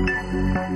Música